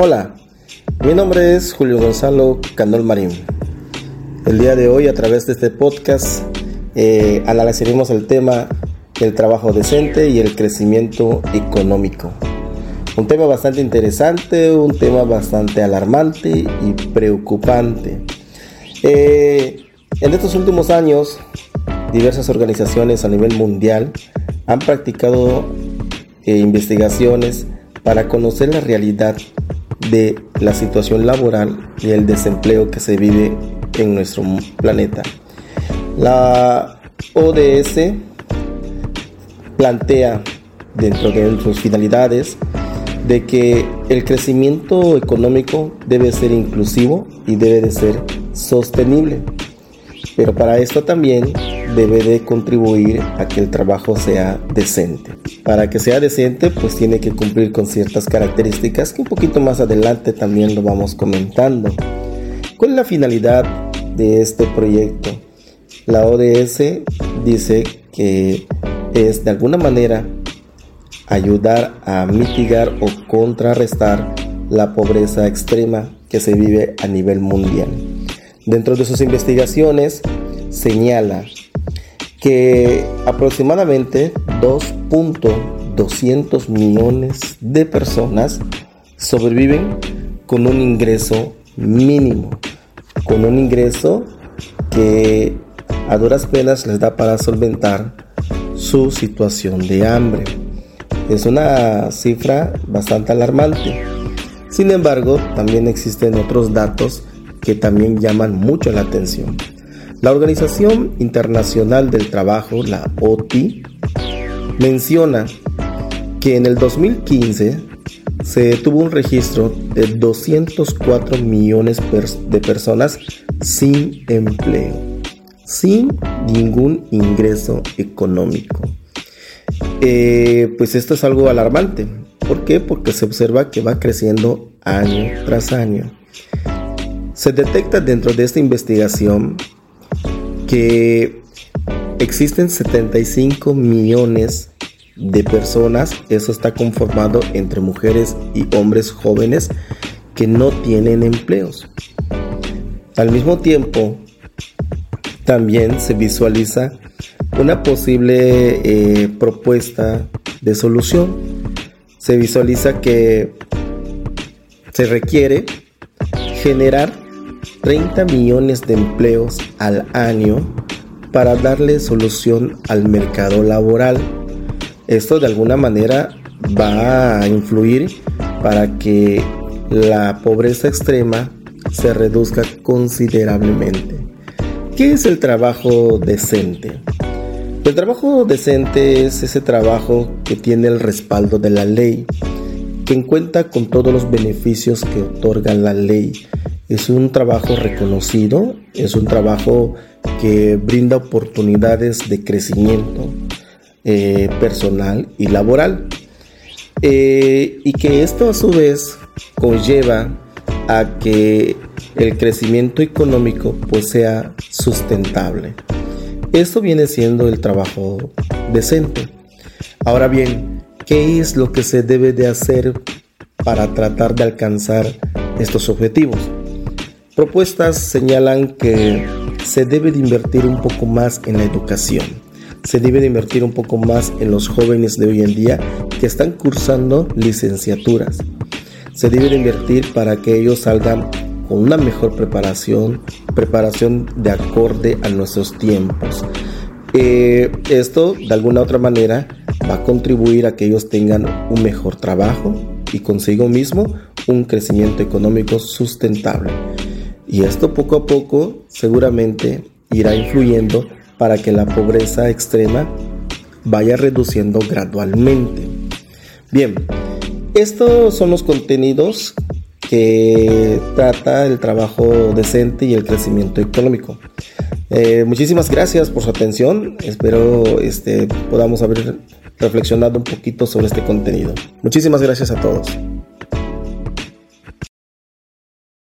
Hola, mi nombre es Julio Gonzalo Candol Marín. El día de hoy a través de este podcast eh, analizaremos el tema del trabajo decente y el crecimiento económico. Un tema bastante interesante, un tema bastante alarmante y preocupante. Eh, en estos últimos años, diversas organizaciones a nivel mundial han practicado eh, investigaciones para conocer la realidad de la situación laboral y el desempleo que se vive en nuestro planeta. La ODS plantea dentro de sus finalidades de que el crecimiento económico debe ser inclusivo y debe de ser sostenible. Pero para esto también debe de contribuir a que el trabajo sea decente. Para que sea decente, pues tiene que cumplir con ciertas características que un poquito más adelante también lo vamos comentando. ¿Cuál es la finalidad de este proyecto? La ODS dice que es de alguna manera ayudar a mitigar o contrarrestar la pobreza extrema que se vive a nivel mundial. Dentro de sus investigaciones señala que aproximadamente 2.200 millones de personas sobreviven con un ingreso mínimo, con un ingreso que a duras penas les da para solventar su situación de hambre. Es una cifra bastante alarmante. Sin embargo, también existen otros datos que también llaman mucho la atención. La Organización Internacional del Trabajo, la OTI, menciona que en el 2015 se tuvo un registro de 204 millones de personas sin empleo, sin ningún ingreso económico. Eh, pues esto es algo alarmante. ¿Por qué? Porque se observa que va creciendo año tras año. Se detecta dentro de esta investigación que existen 75 millones de personas, eso está conformado entre mujeres y hombres jóvenes que no tienen empleos. Al mismo tiempo, también se visualiza una posible eh, propuesta de solución. Se visualiza que se requiere generar 30 millones de empleos al año para darle solución al mercado laboral. Esto de alguna manera va a influir para que la pobreza extrema se reduzca considerablemente. ¿Qué es el trabajo decente? El trabajo decente es ese trabajo que tiene el respaldo de la ley, que cuenta con todos los beneficios que otorga la ley es un trabajo reconocido, es un trabajo que brinda oportunidades de crecimiento eh, personal y laboral. Eh, y que esto a su vez conlleva a que el crecimiento económico pues sea sustentable. Esto viene siendo el trabajo decente. Ahora bien, ¿qué es lo que se debe de hacer para tratar de alcanzar estos objetivos? Propuestas señalan que se debe de invertir un poco más en la educación. Se debe de invertir un poco más en los jóvenes de hoy en día que están cursando licenciaturas. Se debe de invertir para que ellos salgan con una mejor preparación, preparación de acorde a nuestros tiempos. Eh, esto de alguna otra manera va a contribuir a que ellos tengan un mejor trabajo y consigo mismo un crecimiento económico sustentable. Y esto poco a poco seguramente irá influyendo para que la pobreza extrema vaya reduciendo gradualmente. Bien, estos son los contenidos que trata el trabajo decente y el crecimiento económico. Eh, muchísimas gracias por su atención. Espero este, podamos haber reflexionado un poquito sobre este contenido. Muchísimas gracias a todos.